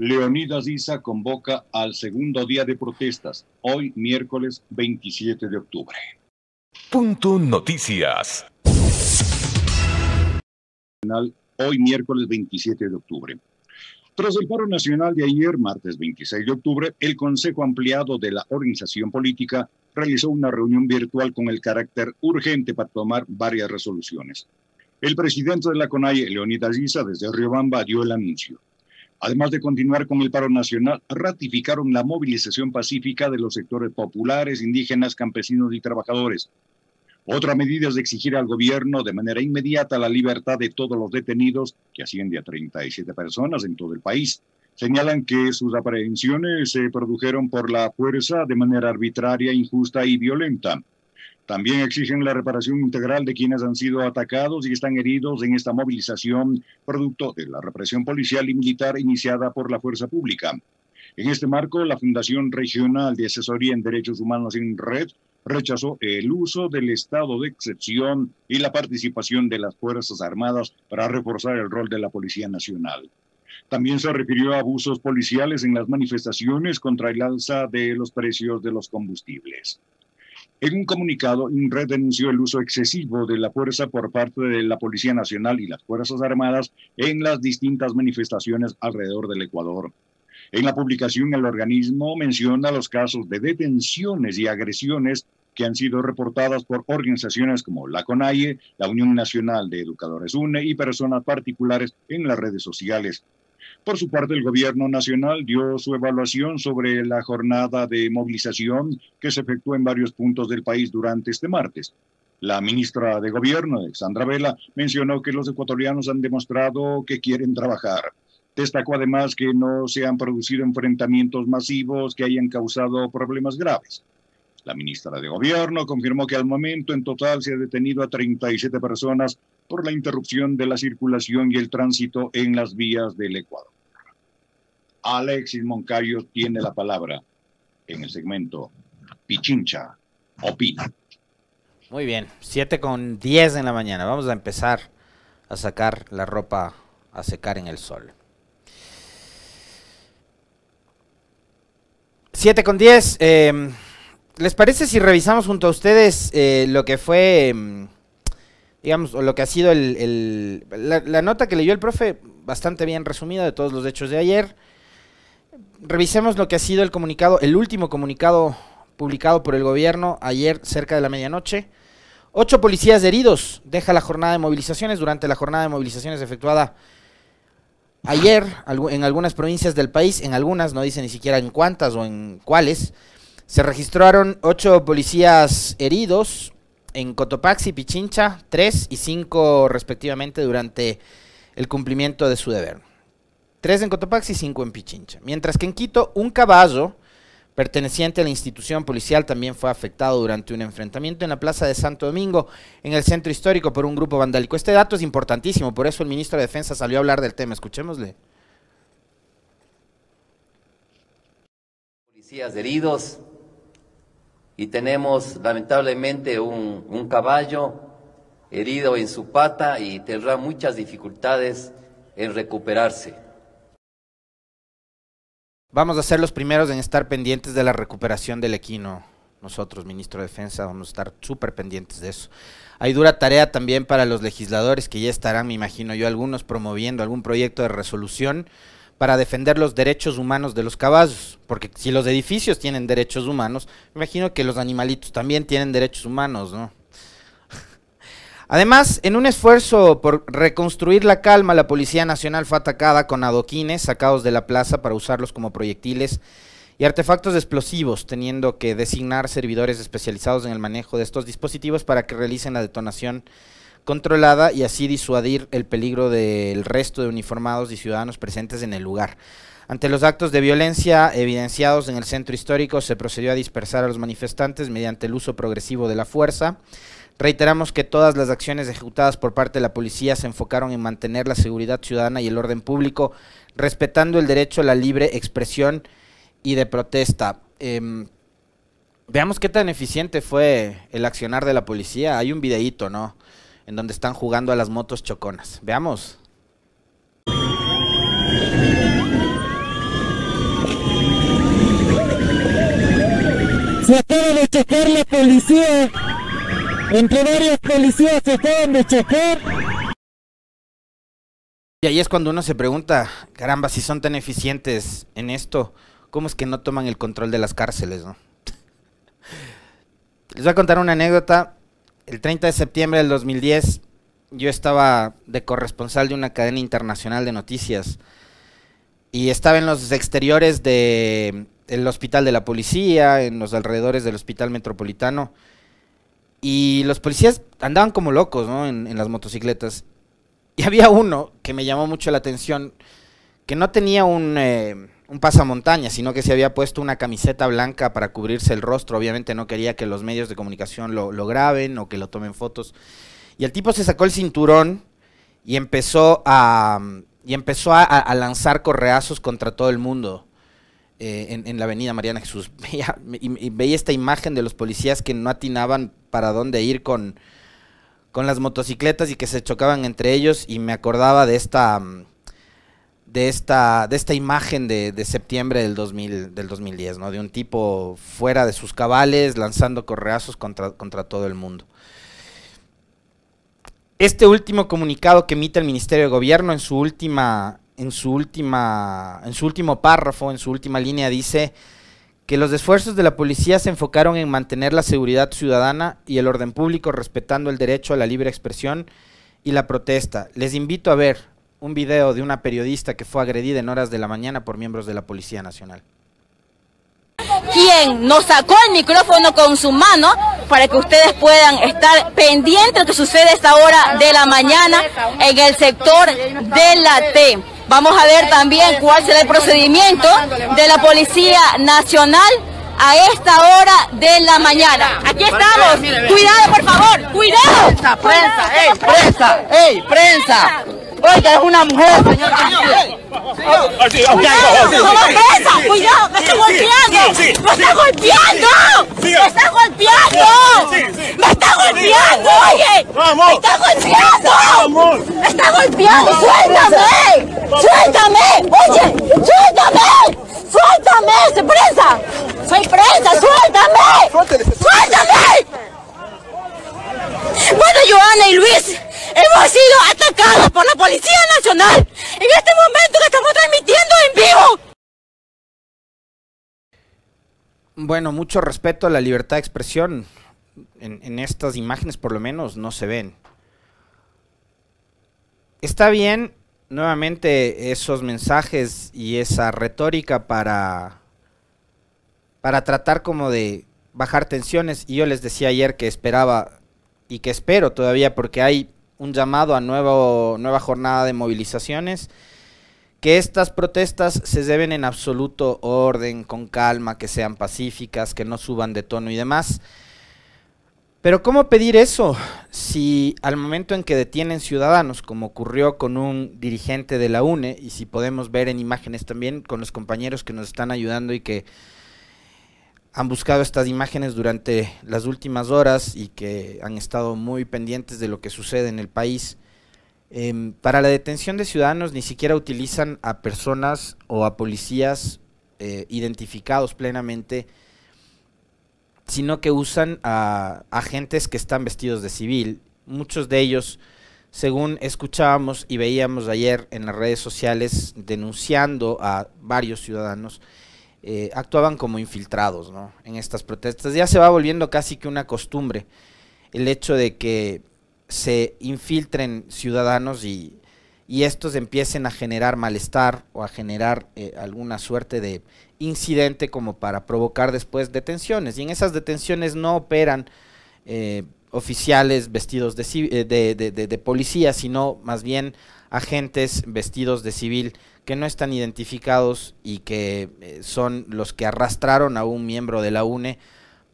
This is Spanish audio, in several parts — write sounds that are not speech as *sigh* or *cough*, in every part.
Leonidas Isa convoca al segundo día de protestas, hoy miércoles 27 de octubre. Punto Noticias. Hoy miércoles 27 de octubre. Tras el paro nacional de ayer, martes 26 de octubre, el Consejo Ampliado de la Organización Política realizó una reunión virtual con el carácter urgente para tomar varias resoluciones. El presidente de la CONAIE, Leonidas Isa, desde Riobamba, dio el anuncio. Además de continuar con el paro nacional, ratificaron la movilización pacífica de los sectores populares, indígenas, campesinos y trabajadores. Otra medida es exigir al gobierno de manera inmediata la libertad de todos los detenidos, que asciende a 37 personas en todo el país. Señalan que sus aprehensiones se produjeron por la fuerza de manera arbitraria, injusta y violenta. También exigen la reparación integral de quienes han sido atacados y están heridos en esta movilización producto de la represión policial y militar iniciada por la fuerza pública. En este marco, la Fundación Regional de Asesoría en Derechos Humanos en Red rechazó el uso del estado de excepción y la participación de las Fuerzas Armadas para reforzar el rol de la Policía Nacional. También se refirió a abusos policiales en las manifestaciones contra el alza de los precios de los combustibles. En un comunicado, INRED denunció el uso excesivo de la fuerza por parte de la Policía Nacional y las Fuerzas Armadas en las distintas manifestaciones alrededor del Ecuador. En la publicación, el organismo menciona los casos de detenciones y agresiones que han sido reportadas por organizaciones como la CONAIE, la Unión Nacional de Educadores UNE y personas particulares en las redes sociales. Por su parte, el gobierno nacional dio su evaluación sobre la jornada de movilización que se efectuó en varios puntos del país durante este martes. La ministra de Gobierno, Alexandra Vela, mencionó que los ecuatorianos han demostrado que quieren trabajar. Destacó además que no se han producido enfrentamientos masivos que hayan causado problemas graves. La ministra de Gobierno confirmó que al momento en total se ha detenido a 37 personas por la interrupción de la circulación y el tránsito en las vías del Ecuador. Alexis Moncayo tiene la palabra en el segmento Pichincha Opina. Muy bien, 7 con 10 en la mañana. Vamos a empezar a sacar la ropa a secar en el sol. 7 con 10. Eh, ¿Les parece si revisamos junto a ustedes eh, lo que fue, em, digamos, lo que ha sido el, la, nota que leyó el profe, bastante bien resumida de todos los hechos de ayer? Revisemos lo que ha sido el comunicado, el último comunicado publicado por el gobierno ayer cerca de la medianoche. Ocho policías heridos deja la jornada de movilizaciones durante la jornada de movilizaciones efectuada ayer en algunas provincias del país, en algunas, no dice ni siquiera en cuántas o en cuáles, se registraron ocho policías heridos en Cotopaxi, Pichincha, tres y cinco respectivamente durante el cumplimiento de su deber. Tres en Cotopaxi y cinco en Pichincha. Mientras que en Quito, un caballo perteneciente a la institución policial también fue afectado durante un enfrentamiento en la Plaza de Santo Domingo, en el centro histórico, por un grupo vandálico. Este dato es importantísimo, por eso el ministro de Defensa salió a hablar del tema. Escuchémosle. Policías heridos, y tenemos lamentablemente un, caballo herido en su pata y tendrá muchas dificultades en recuperarse. Vamos a ser los primeros en estar pendientes de la recuperación del equino. Nosotros, ministro de Defensa, vamos a estar súper pendientes de eso. Hay dura tarea también para los legisladores que ya estarán, me imagino yo, algunos promoviendo algún proyecto de resolución para defender los derechos humanos de los caballos, porque si los edificios tienen derechos humanos, me imagino que los animalitos también tienen derechos humanos, ¿no? *laughs* Además, en un esfuerzo por reconstruir la calma, la Policía Nacional fue atacada con adoquines sacados de la plaza para usarlos como proyectiles y artefactos explosivos, teniendo que designar servidores especializados en el manejo de estos dispositivos para que realicen la detonación controlada y así disuadir el peligro del resto de uniformados y ciudadanos presentes en el lugar. Ante los actos de violencia evidenciados en el centro histórico, se procedió a dispersar a los manifestantes mediante el uso progresivo de la fuerza. Reiteramos que todas las acciones ejecutadas por parte de la policía se enfocaron en mantener la seguridad ciudadana y el orden público, respetando el derecho a la libre expresión y de protesta. Em, veamos qué tan eficiente fue el accionar de la policía. Hay un videíto, ¿no? en donde están jugando a las motos choconas. Veamos. Se acaba de chocar la policía. Entre varias policías se acaban de chocar. Y ahí es cuando uno se pregunta, caramba, si son tan eficientes en esto, ¿cómo es que no toman el control de las cárceles? No? *laughs* Les voy a contar una anécdota el 30 de septiembre del 2010, yo estaba de corresponsal de una cadena internacional de noticias y estaba en los exteriores del hospital de la policía, en los alrededores del hospital metropolitano. Y los policías andaban como locos, ¿no? En, en las motocicletas. Y había uno que me llamó mucho la atención, que no tenía un, eh, un pasamontaña, sino que se había puesto una camiseta blanca para cubrirse el rostro. Obviamente no quería que los medios de comunicación lo, graben o que lo tomen fotos. Y el tipo se sacó el cinturón y empezó a, y empezó a, lanzar correazos contra todo el mundo. eh, en, en la avenida Mariana Jesús. *laughs* Veía, y, y veía esta imagen de los policías que no atinaban para dónde ir con, con las motocicletas y que se chocaban entre ellos y me acordaba de esta mm, de esta de esta imagen de, de septiembre del 2000 del 2010, ¿no? De un tipo fuera de sus cabales lanzando correazos contra, contra todo el mundo. Este último comunicado que emite el Ministerio de Gobierno en su última en su última en su último párrafo, en su última línea dice que los esfuerzos de la policía se enfocaron en mantener la seguridad ciudadana y el orden público respetando el derecho a la libre expresión y la protesta. Les invito a ver un video de una periodista que fue agredida en horas de la mañana por miembros de la Policía Nacional. quien nos sacó el micrófono con su mano para que ustedes puedan estar pendientes de lo que sucede a esta hora de la mañana en el sector de la T. Vamos a ver también cuál será el procedimiento de la Policía Nacional a esta hora de la mañana. Aquí estamos. Cuidado, por favor. Cuidado. Prensa, prensa, ey, prensa, ey, prensa. Oiga, es una mujer, señor. Cuidado, me está golpeando. Me está golpeando. Me está golpeando. Me está golpeando, oye. Me está golpeando. Me está golpeando. Suéltame. Suéltame. Oye, suéltame. Suéltame. Soy presa. Soy presa. Suéltame. Suéltame. Bueno, Joana y Luis, hemos sido atacados por la Policía Nacional en este momento que estamos transmitiendo en vivo. Bueno, mucho respeto a la libertad de expresión. En, en estas imágenes por lo menos no se ven. Está bien nuevamente esos mensajes y esa retórica para para tratar como de bajar tensiones y yo les decía ayer que esperaba y que espero todavía porque hay un llamado a nueva jornada de movilizaciones, que estas protestas se deben en absoluto orden, con calma, que sean pacíficas, que no suban de tono y demás. Pero ¿cómo pedir eso si al momento en que detienen ciudadanos, como ocurrió con un dirigente de la UNE, y si podemos ver en imágenes también con los compañeros que nos están ayudando y que han buscado estas imágenes durante las últimas horas y que han estado muy pendientes de lo que sucede en el país. Eh, para la detención de ciudadanos ni siquiera utilizan a personas o a policías eh, identificados plenamente, sino que usan a agentes que están vestidos de civil. Muchos de ellos, según escuchábamos y veíamos ayer en las redes sociales, denunciando a varios ciudadanos, eh, actuaban como infiltrados ¿no? en estas protestas. Ya se va volviendo casi que una costumbre el hecho de que se infiltren ciudadanos y, y estos empiecen a generar malestar o a generar eh, alguna suerte de incidente como para provocar después detenciones. Y en esas detenciones no operan eh, oficiales vestidos de, de, de, de, policía, sino más bien agentes vestidos de civil que no están identificados y que eh, son los que arrastraron a un miembro de la UNE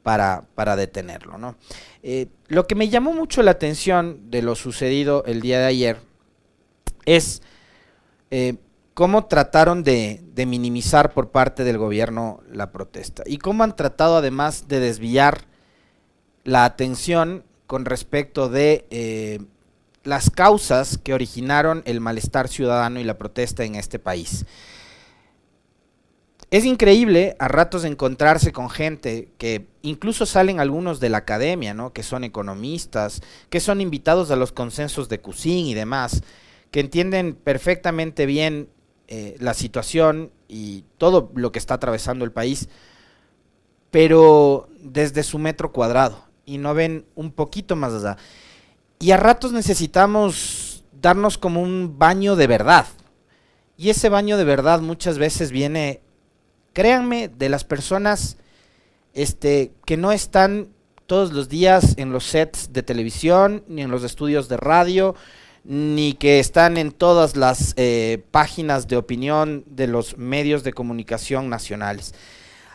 para, para detenerlo. ¿no? Eh, lo que me llamó mucho la atención de lo sucedido el día de ayer es eh, cómo trataron de, minimizar por parte del gobierno la protesta y cómo han tratado además de desviar la atención con respecto de las causas que originaron el malestar ciudadano y la protesta en este país. es increíble a ratos encontrarse con gente que incluso salen algunos de la academia, ¿no? Que son economistas, que son invitados a los consensos de Cusin y demás, que entienden perfectamente bien eh, la situación y todo lo que está atravesando el país, pero desde su metro cuadrado y no ven un poquito más allá. Y a ratos necesitamos darnos como un baño de verdad. Y ese baño de verdad muchas veces viene créanme, de las personas este, que no están todos los días en los sets de televisión, ni en los estudios de radio, ni que están en todas las eh, páginas de opinión de los medios de comunicación nacionales.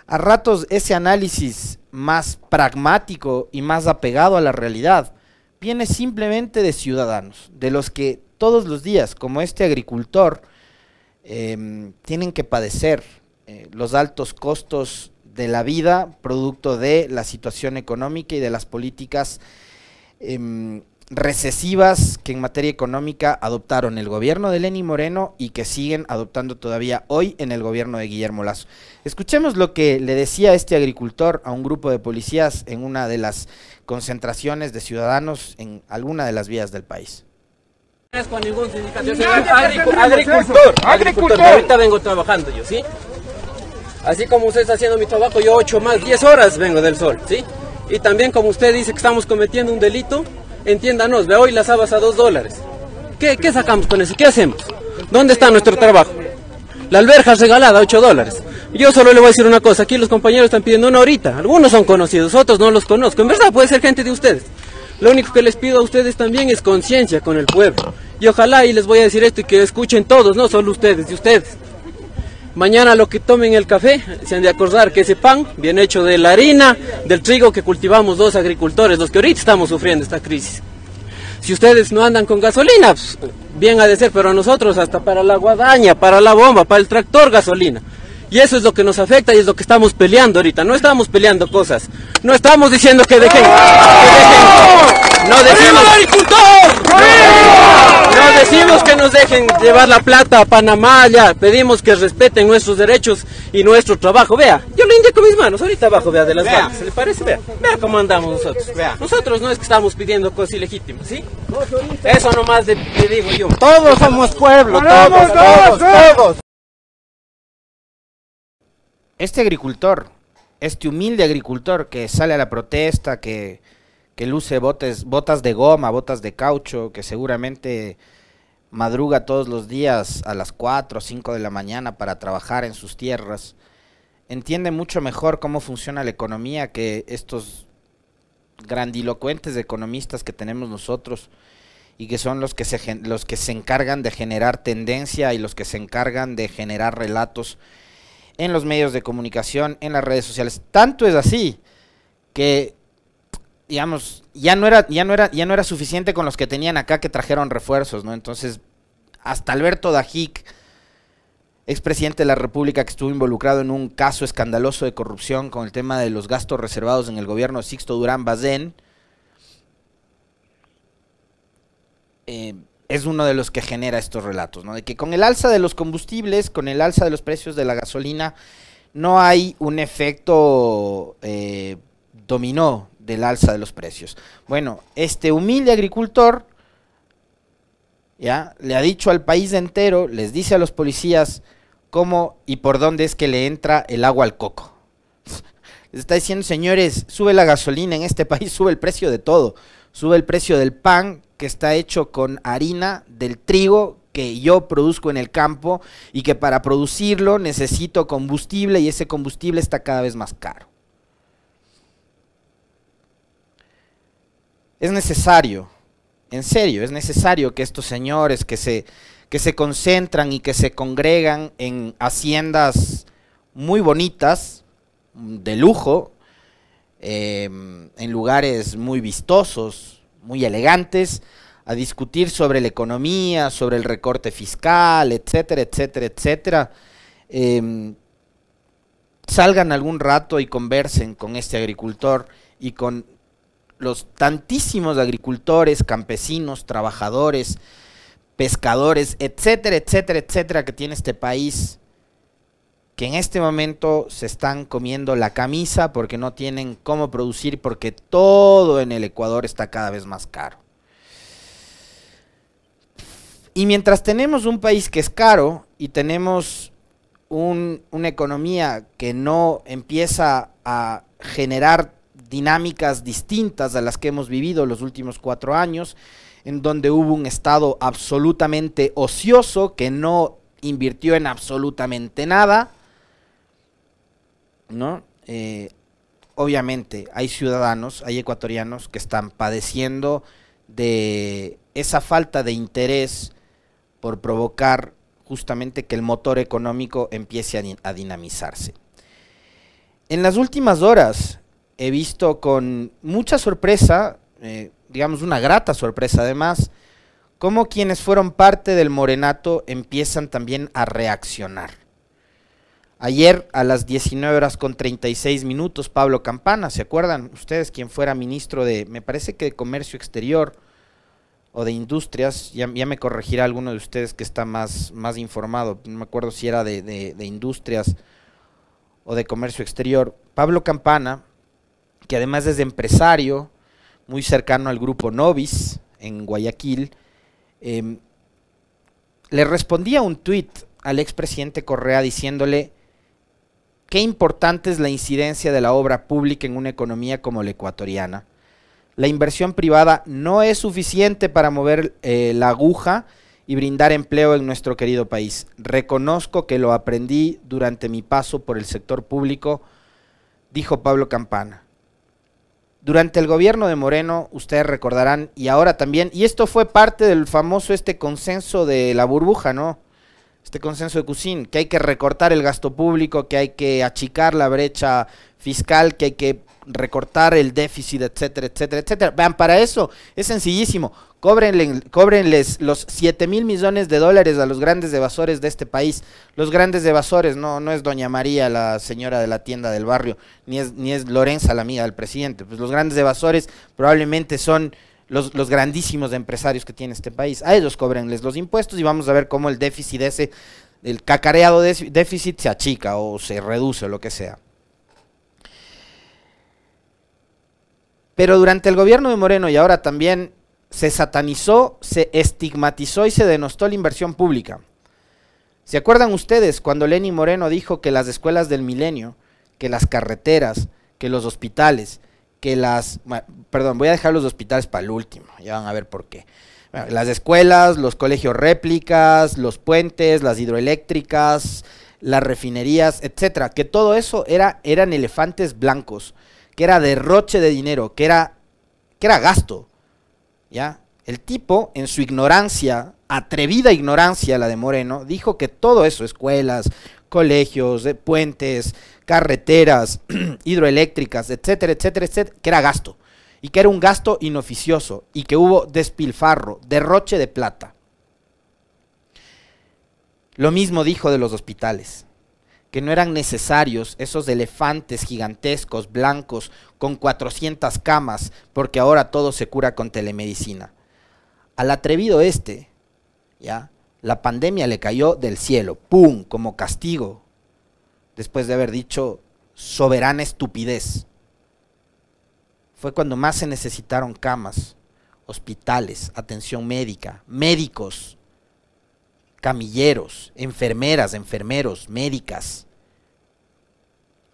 A ratos ese análisis más pragmático y más apegado a la realidad viene simplemente de ciudadanos, de los que todos los días, como este agricultor, em, tienen que padecer eh, los altos costos de la vida, producto de la situación económica y de las políticas em, recesivas que en materia económica adoptaron el gobierno de Lenny Moreno y que siguen adoptando todavía hoy en el gobierno de Guillermo Lazo. Escuchemos lo que le decía este agricultor a un grupo de policías en una de las concentraciones de ciudadanos en alguna de las vías del país. Con ningún sindicato. Yo soy agricultor, agricultor, Ahorita vengo trabajando yo, ¿sí? Así como usted está haciendo mi trabajo, yo 8 más 10 horas vengo del sol, ¿sí? Y también como usted dice que estamos cometiendo un delito, entiéndanos, ve hoy las habas a 2 dólares. ¿Qué, ¿Qué, sacamos con eso? ¿Qué hacemos? ¿Dónde está nuestro trabajo? La alberja regalada, 8 dólares. Yo solo le voy a decir una cosa, aquí los compañeros están pidiendo una horita, algunos son conocidos, otros no los conozco, en verdad puede ser gente de ustedes. Lo único que les pido a ustedes también es conciencia con el pueblo. Y ojalá y les voy a decir esto y que escuchen todos, no solo ustedes, de ustedes. Mañana lo que tomen el café, se han de acordar que ese pan viene hecho de la harina, del trigo que cultivamos dos agricultores, los que ahorita estamos sufriendo esta crisis. Si ustedes no andan con gasolina, pues, bien ha de ser, pero a nosotros hasta para la guadaña, para la bomba, para el tractor gasolina. Y eso es lo que nos afecta y es lo que estamos peleando ahorita. No estamos peleando cosas. No estamos diciendo que dejen. Que dejen no decimos. No decimos que nos dejen llevar la plata a Panamá, ya pedimos que respeten nuestros derechos y nuestro trabajo. Vea, yo le indico mis manos, ahorita abajo, vea, de las manos. ¿Se le parece? Vea, vea cómo andamos nosotros. Vea. Nosotros no es que estamos pidiendo cosas ilegítimas, ¿sí? Eso nomás le, le digo yo. Todos somos pueblo, todos, todos, todos. Este agricultor, este humilde agricultor que sale a la protesta, que que luce botes, botas de goma, botas de caucho, que seguramente madruga todos los días a las 4 o 5 de la mañana para trabajar en sus tierras, entiende mucho mejor cómo funciona la economía que estos grandilocuentes economistas que tenemos nosotros y que son los que se los que se encargan de generar tendencia y los que se encargan de generar relatos en los medios de comunicación, en las redes sociales. Tanto es así que digamos, ya no era, ya no era, ya no era suficiente con los que tenían acá que trajeron refuerzos, ¿no? Entonces, hasta Alberto Dajic, expresidente de la República que estuvo involucrado en un caso escandaloso de corrupción con el tema de los gastos reservados en el gobierno de Sixto Durán Bazén, eh, es uno de los que genera estos relatos, ¿no? De que con el alza de los combustibles, con el alza de los precios de la gasolina, no hay un efecto eh, dominó del alza de los precios. Bueno, este humilde agricultor ya le ha dicho al país entero, les dice a los policías cómo y por dónde es que le entra el agua al coco. *laughs* Les está diciendo, señores, sube la gasolina en este país, *laughs* sube el precio de todo. Sube el precio del pan que está hecho con harina del trigo que yo produzco en el campo y que para producirlo necesito combustible y ese combustible está cada vez más caro. es necesario, en serio, es necesario que estos señores que se, que se concentran y que se congregan en haciendas muy bonitas, de lujo, em, en lugares muy vistosos, muy elegantes, a discutir sobre la economía, sobre el recorte fiscal, etcétera, etcétera, etcétera, em, salgan algún rato y conversen con este agricultor y con los tantísimos agricultores, campesinos, trabajadores, pescadores, etcétera, etcétera, etcétera, que tiene este país, que en este momento se están comiendo la camisa porque no tienen cómo producir, porque todo en el Ecuador está cada vez más caro. Y mientras tenemos un país que es caro y tenemos un- una economía que no empieza a generar dinámicas distintas a las que hemos vivido los últimos cuatro años, en donde hubo un Estado absolutamente ocioso que no invirtió en absolutamente nada, ¿no? Eh, obviamente hay ciudadanos, hay ecuatorianos que están padeciendo de esa falta de interés por provocar justamente que el motor económico empiece a, di- a dinamizarse. En las últimas horas he visto con mucha sorpresa, eh, digamos una grata sorpresa además, cómo quienes fueron parte del morenato empiezan también a reaccionar. Ayer a las 19 horas con 36 minutos, Pablo Campana, ¿se acuerdan ustedes quien fuera ministro de, me parece que de Comercio Exterior o de Industrias? Ya, me corregirá alguno de ustedes que está más, más informado, no me acuerdo si era de, de- de Industrias o de Comercio Exterior. Pablo Campana, que además es empresario, muy cercano al grupo Novis en Guayaquil, em, le respondía un tuit al expresidente Correa diciéndole qué importante es la incidencia de la obra pública en una economía como la ecuatoriana. La inversión privada no es suficiente para mover eh, la aguja y brindar empleo en nuestro querido país. Reconozco que lo aprendí durante mi paso por el sector público, dijo Pablo Campana. Durante el gobierno de Moreno, ustedes recordarán, y ahora también, y esto fue parte del famoso este consenso de la burbuja, ¿no? Este consenso de Cusin, que hay que recortar el gasto público, que hay que achicar la brecha fiscal, que hay que recortar el déficit, etcétera, etcétera, etcétera. Vean, para eso es sencillísimo. Cóbrenle, cóbrenles los 7 mil millones de dólares a los grandes evasores de este país. Los grandes evasores, no, no es Doña María, la señora de la tienda del barrio, ni es, ni es Lorenza, la amiga del presidente. Pues los grandes evasores probablemente son los, los grandísimos empresarios que tiene este país. A ellos cóbrenles los impuestos y vamos a ver cómo el déficit ese, el cacareado dé- déficit se achica o se reduce o lo que sea. Pero durante el gobierno de Moreno y ahora también se satanizó, se estigmatizó y se denostó la inversión pública. ¿Se acuerdan ustedes cuando Lenny Moreno dijo que las escuelas del milenio, que las carreteras, que los hospitales, que las... Perdón, voy a dejar los hospitales para el último, ya van a ver por qué. Las escuelas, los colegios réplicas, los puentes, las hidroeléctricas, las refinerías, etcétera, que todo eso era, eran elefantes blancos, que era derroche de dinero, que era, que era gasto. ¿ya? El tipo, en su ignorancia, atrevida ignorancia, la de Moreno, dijo que todo eso, escuelas, colegios, eh, puentes, carreteras, *clears throat* hidroeléctricas, etcétera, etcétera, etcétera, que era gasto. Y que era un gasto inoficioso y que hubo despilfarro, derroche de plata. Lo mismo dijo de los hospitales, que no eran necesarios esos elefantes gigantescos, blancos, con 400 camas, porque ahora todo se cura con telemedicina. Al atrevido este, ¿ya? La pandemia le cayó del cielo, ¡pum!, como castigo, después de haber dicho soberana estupidez. Fue cuando más se necesitaron camas, hospitales, atención médica, médicos, camilleros, enfermeras, enfermeros, médicas.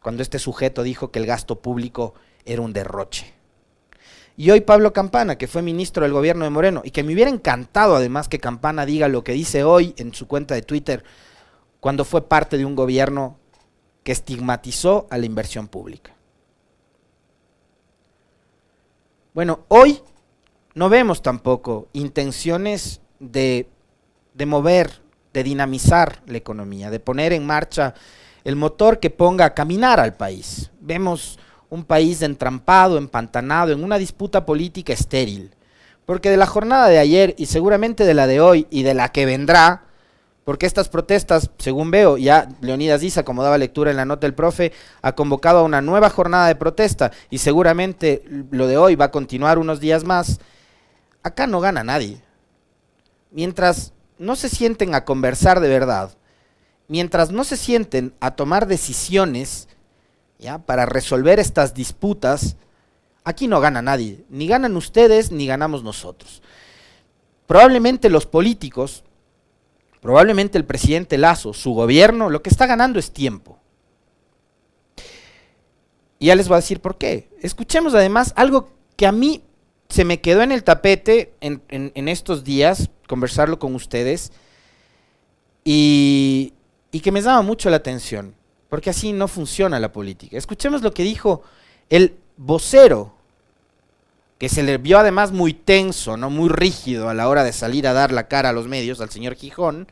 Cuando este sujeto dijo que el gasto público era un derroche. Y hoy Pablo Campana, que fue ministro del gobierno de Moreno, y que me hubiera encantado además que Campana diga lo que dice hoy en su cuenta de Twitter, cuando fue parte de un gobierno que estigmatizó a la inversión pública. Bueno, hoy no vemos tampoco intenciones de, de mover, de dinamizar la economía, de poner en marcha el motor que ponga a caminar al país. Vemos un país entrampado, empantanado en una disputa política estéril. Porque de la jornada de ayer y seguramente de la de hoy y de la que vendrá, porque estas protestas, según veo, ya Leonidas Diza, como daba lectura en la nota del profe, ha convocado a una nueva jornada de protesta y seguramente lo de hoy va a continuar unos días más. Acá no gana nadie. Mientras no se sienten a conversar de verdad, mientras no se sienten a tomar decisiones ¿ya? para resolver estas disputas, aquí no gana nadie, ni ganan ustedes ni ganamos nosotros. Probablemente los políticos, probablemente el presidente Lazo, su gobierno, lo que está ganando es tiempo. Y ya les voy a decir por qué. Escuchemos además algo que a mí se me quedó en el tapete en, estos días, conversarlo con ustedes, y, y que me llama mucho la atención, porque así no funciona la política. Escuchemos lo que dijo el vocero, que se le vio además muy tenso, no muy rígido a la hora de salir a dar la cara a los medios, al señor Gijón,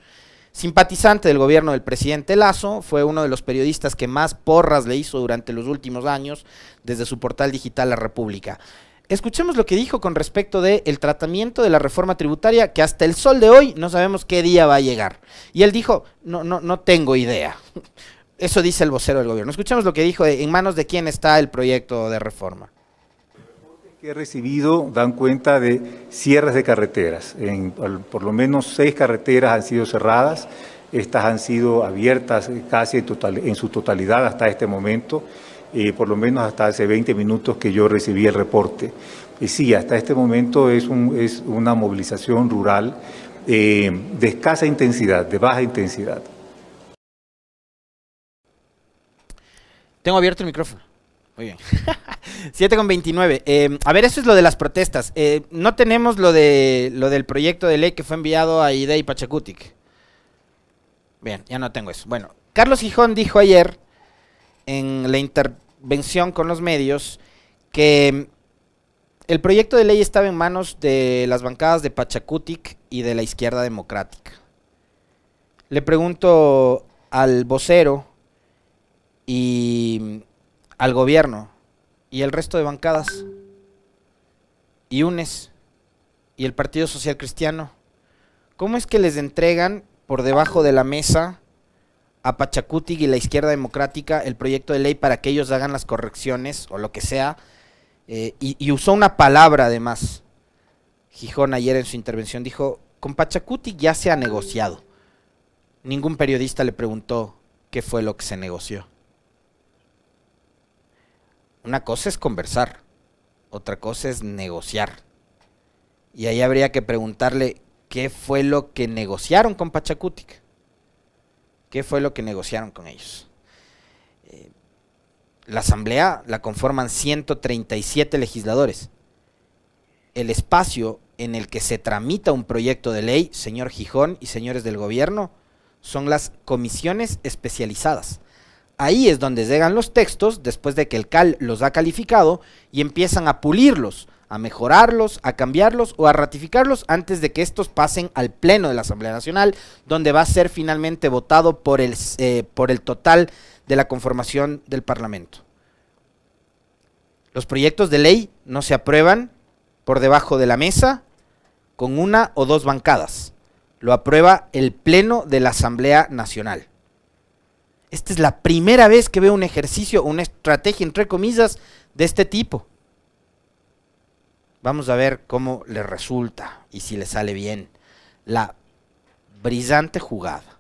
simpatizante del gobierno del presidente Lazo, fue uno de los periodistas que más porras le hizo durante los últimos años desde su portal digital La República. Escuchemos lo que dijo con respecto del el tratamiento de la reforma tributaria, que hasta el sol de hoy no sabemos qué día va a llegar. Y él dijo, no, no, no tengo idea. *laughs* Eso dice el vocero del gobierno. Escuchemos lo que dijo, en manos de quién está el proyecto de reforma. Que he recibido dan cuenta de cierres de carreteras. Por lo menos seis carreteras han sido cerradas. Estas han sido abiertas casi en, total, en su totalidad hasta este momento eh, por lo menos hasta hace 20 minutos que yo recibí el reporte. Y sí, hasta este momento es, un, es una movilización rural eh, de escasa intensidad, de baja intensidad. Tengo abierto el micrófono. Muy bien. *laughs* 7 con 29. Eh, a ver, eso es lo de las protestas. Eh, no tenemos lo, de, lo del proyecto de ley que fue enviado a IDE y Pachacutic. Bien, ya no tengo eso. Bueno, Carlos Gijón dijo ayer en la intervención con los medios que el proyecto de ley estaba en manos de las bancadas de Pachacutic y de la izquierda democrática. Le pregunto al vocero y al gobierno y el resto de bancadas y UNES y el Partido Social Cristiano, ¿cómo es que les entregan por debajo de la mesa a Pachacuti y la izquierda democrática el proyecto de ley para que ellos hagan las correcciones o lo que sea. Eh, y, usó una palabra además. Gijón ayer en su intervención dijo, con Pachacuti ya se ha negociado. Ningún periodista le preguntó qué fue lo que se negoció. Una cosa es conversar, otra cosa es negociar. Y ahí habría que preguntarle qué fue lo que negociaron con Pachacutic. ¿Qué fue lo que negociaron con ellos? Eh, la asamblea la conforman 137 legisladores. El espacio en el que se tramita un proyecto de ley, señor Gijón y señores del gobierno, son las comisiones especializadas. Ahí es donde llegan los textos después de que el CAL los ha calificado y empiezan a pulirlos, a mejorarlos, a cambiarlos o a ratificarlos antes de que estos pasen al Pleno de la Asamblea Nacional, donde va a ser finalmente votado por el, eh, por el total de la conformación del Parlamento. Los proyectos de ley no se aprueban por debajo de la mesa con una o dos bancadas. Lo aprueba el Pleno de la Asamblea Nacional. Esta es la primera vez que veo un ejercicio, una estrategia, entre comillas, de este tipo. Vamos a ver cómo le resulta y si le sale bien la brillante jugada.